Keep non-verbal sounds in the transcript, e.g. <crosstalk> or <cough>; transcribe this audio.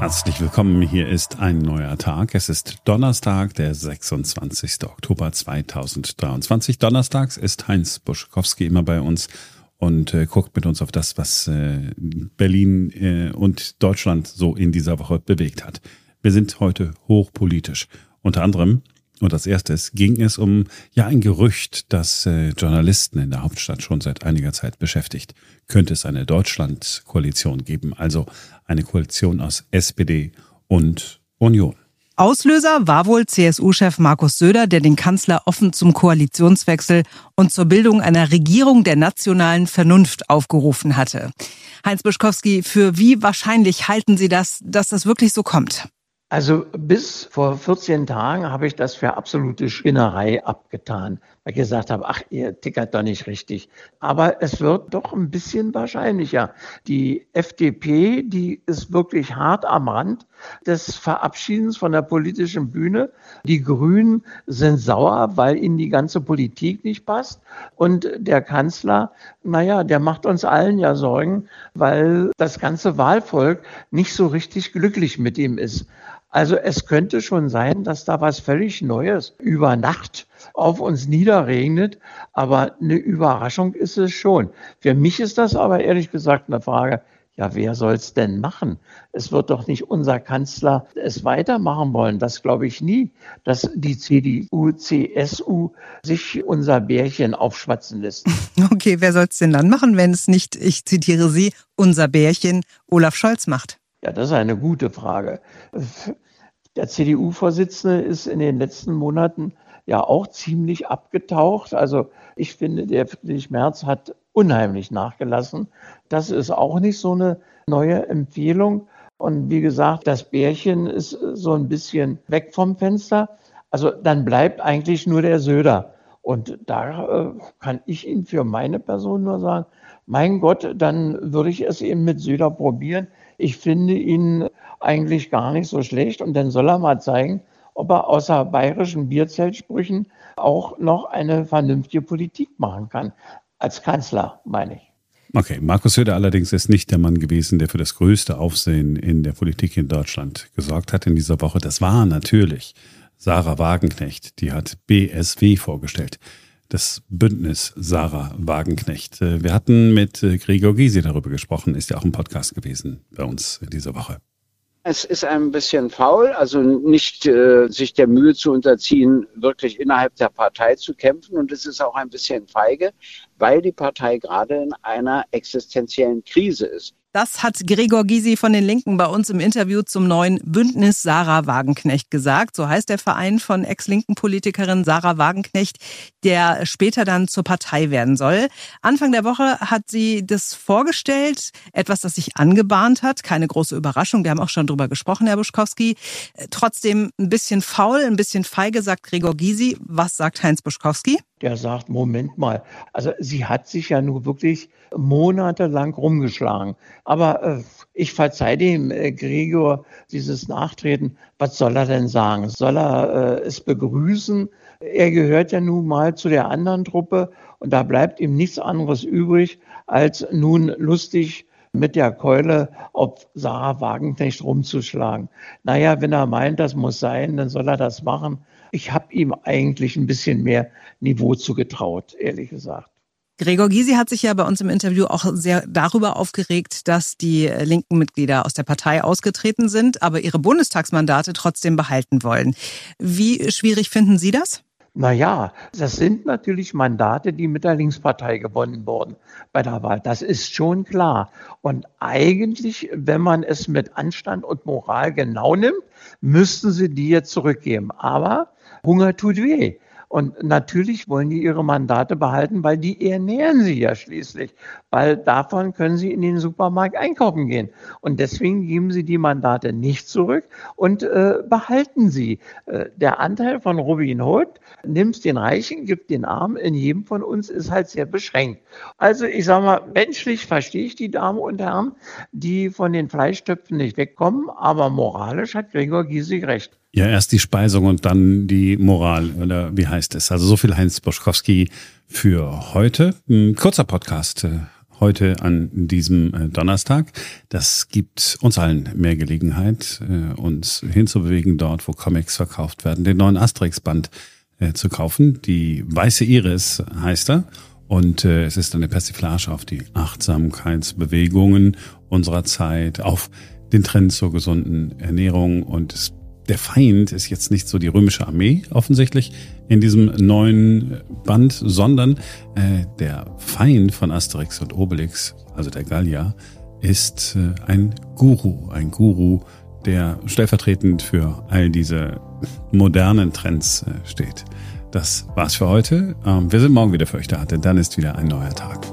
Herzlich willkommen. Hier ist ein neuer Tag. Es ist Donnerstag, der 26. Oktober 2023. Donnerstags ist Heinz Buschkowski immer bei uns und äh, guckt mit uns auf das, was äh, Berlin äh, und Deutschland so in dieser Woche bewegt hat. Wir sind heute hochpolitisch. Unter anderem und als erstes ging es um ja ein Gerücht, das äh, Journalisten in der Hauptstadt schon seit einiger Zeit beschäftigt. Könnte es eine Deutschland-Koalition geben, also eine Koalition aus SPD und Union. Auslöser war wohl CSU-Chef Markus Söder, der den Kanzler offen zum Koalitionswechsel und zur Bildung einer Regierung der nationalen Vernunft aufgerufen hatte. Heinz Buschkowski, für wie wahrscheinlich halten Sie das, dass das wirklich so kommt? Also bis vor 14 Tagen habe ich das für absolute Spinnerei abgetan, weil ich gesagt habe, ach, ihr tickert doch nicht richtig. Aber es wird doch ein bisschen wahrscheinlicher. Die FDP, die ist wirklich hart am Rand des Verabschiedens von der politischen Bühne. Die Grünen sind sauer, weil ihnen die ganze Politik nicht passt. Und der Kanzler, naja, der macht uns allen ja Sorgen, weil das ganze Wahlvolk nicht so richtig glücklich mit ihm ist. Also es könnte schon sein, dass da was völlig Neues über Nacht auf uns niederregnet, aber eine Überraschung ist es schon. Für mich ist das aber ehrlich gesagt eine Frage, ja, wer soll es denn machen? Es wird doch nicht unser Kanzler es weitermachen wollen. Das glaube ich nie, dass die CDU, CSU sich unser Bärchen aufschwatzen lässt. <laughs> Okay, wer soll es denn dann machen, wenn es nicht, ich zitiere Sie, unser Bärchen Olaf Scholz macht? Ja, das ist eine gute Frage. Der CDU-Vorsitzende ist in den letzten Monaten ja auch ziemlich abgetaucht. Also ich finde, der Friedrich Merz hat unheimlich nachgelassen. Das ist auch nicht so eine neue Empfehlung. Und wie gesagt, das Bärchen ist so ein bisschen weg vom Fenster. Also dann bleibt eigentlich nur der Söder. Und da äh, kann ich Ihnen für meine Person nur sagen, mein Gott, dann würde ich es eben mit Söder probieren. Ich finde ihn eigentlich gar nicht so schlecht und dann soll er mal zeigen, ob er außer bayerischen Bierzeltsprüchen auch noch eine vernünftige Politik machen kann. Als Kanzler, meine ich. Okay, Markus Söder allerdings ist nicht der Mann gewesen, der für das größte Aufsehen in der Politik in Deutschland gesorgt hat in dieser Woche. Das war natürlich Sarah Wagenknecht, die hat BSW vorgestellt das Bündnis Sarah Wagenknecht. Äh, wir hatten mit äh, Gregor Gysi darüber gesprochen, ist ja auch ein Podcast gewesen bei uns in dieser Woche. Es ist ein bisschen faul, also nicht äh, sich der Mühe zu unterziehen, wirklich innerhalb der Partei zu kämpfen. Und es ist auch ein bisschen feige, weil die Partei gerade in einer existenziellen Krise ist. Das hat Gregor Gysi von den Linken bei uns im Interview zum neuen Bündnis Sarah Wagenknecht gesagt. So heißt der Verein von ex-linken Politikerin Sarah Wagenknecht, der später dann zur Partei werden soll. Anfang der Woche hat sie das vorgestellt, etwas, das sich angebahnt hat. Keine große Überraschung. Wir haben auch schon drüber gesprochen, Herr Buschkowski. Trotzdem ein bisschen faul, ein bisschen feige, sagt Gregor Gysi. Was sagt Heinz Buschkowski? Der sagt, Moment mal, also sie hat sich ja nur wirklich monatelang rumgeschlagen. Aber äh, ich verzeih dem äh, Gregor dieses Nachtreten. Was soll er denn sagen? Soll er äh, es begrüßen? Er gehört ja nun mal zu der anderen Truppe und da bleibt ihm nichts anderes übrig, als nun lustig mit der Keule auf Sarah Wagenknecht rumzuschlagen. Naja, wenn er meint, das muss sein, dann soll er das machen. Ich habe ihm eigentlich ein bisschen mehr Niveau zugetraut, ehrlich gesagt. Gregor Gysi hat sich ja bei uns im Interview auch sehr darüber aufgeregt, dass die linken Mitglieder aus der Partei ausgetreten sind, aber ihre Bundestagsmandate trotzdem behalten wollen. Wie schwierig finden Sie das? Naja, das sind natürlich Mandate, die mit der Linkspartei gewonnen wurden bei der Wahl. Das ist schon klar. Und eigentlich, wenn man es mit Anstand und Moral genau nimmt, müssten sie die jetzt zurückgeben. Aber Hunger tut weh. Und natürlich wollen die ihre Mandate behalten, weil die ernähren sie ja schließlich. Weil davon können sie in den Supermarkt einkaufen gehen. Und deswegen geben sie die Mandate nicht zurück und äh, behalten sie. Äh, der Anteil von Robin Hood, nimmst den Reichen, gibt den Armen, in jedem von uns ist halt sehr beschränkt. Also ich sage mal, menschlich verstehe ich die Damen und Herren, die von den Fleischtöpfen nicht wegkommen, aber moralisch hat Gregor Giesig recht. Ja, erst die Speisung und dann die Moral, oder wie heißt es? Also so viel Heinz Boschkowski für heute. Ein kurzer Podcast äh, heute an diesem äh, Donnerstag. Das gibt uns allen mehr Gelegenheit, äh, uns hinzubewegen dort, wo Comics verkauft werden, den neuen Asterix-Band zu kaufen. Die Weiße Iris heißt er. Und äh, es ist eine Persiflage auf die Achtsamkeitsbewegungen unserer Zeit, auf den Trend zur gesunden Ernährung und es der Feind ist jetzt nicht so die römische Armee offensichtlich in diesem neuen Band, sondern äh, der Feind von Asterix und Obelix, also der Gallier, ist äh, ein Guru, ein Guru, der stellvertretend für all diese modernen Trends äh, steht. Das war's für heute. Ähm, wir sind morgen wieder für euch da, denn dann ist wieder ein neuer Tag.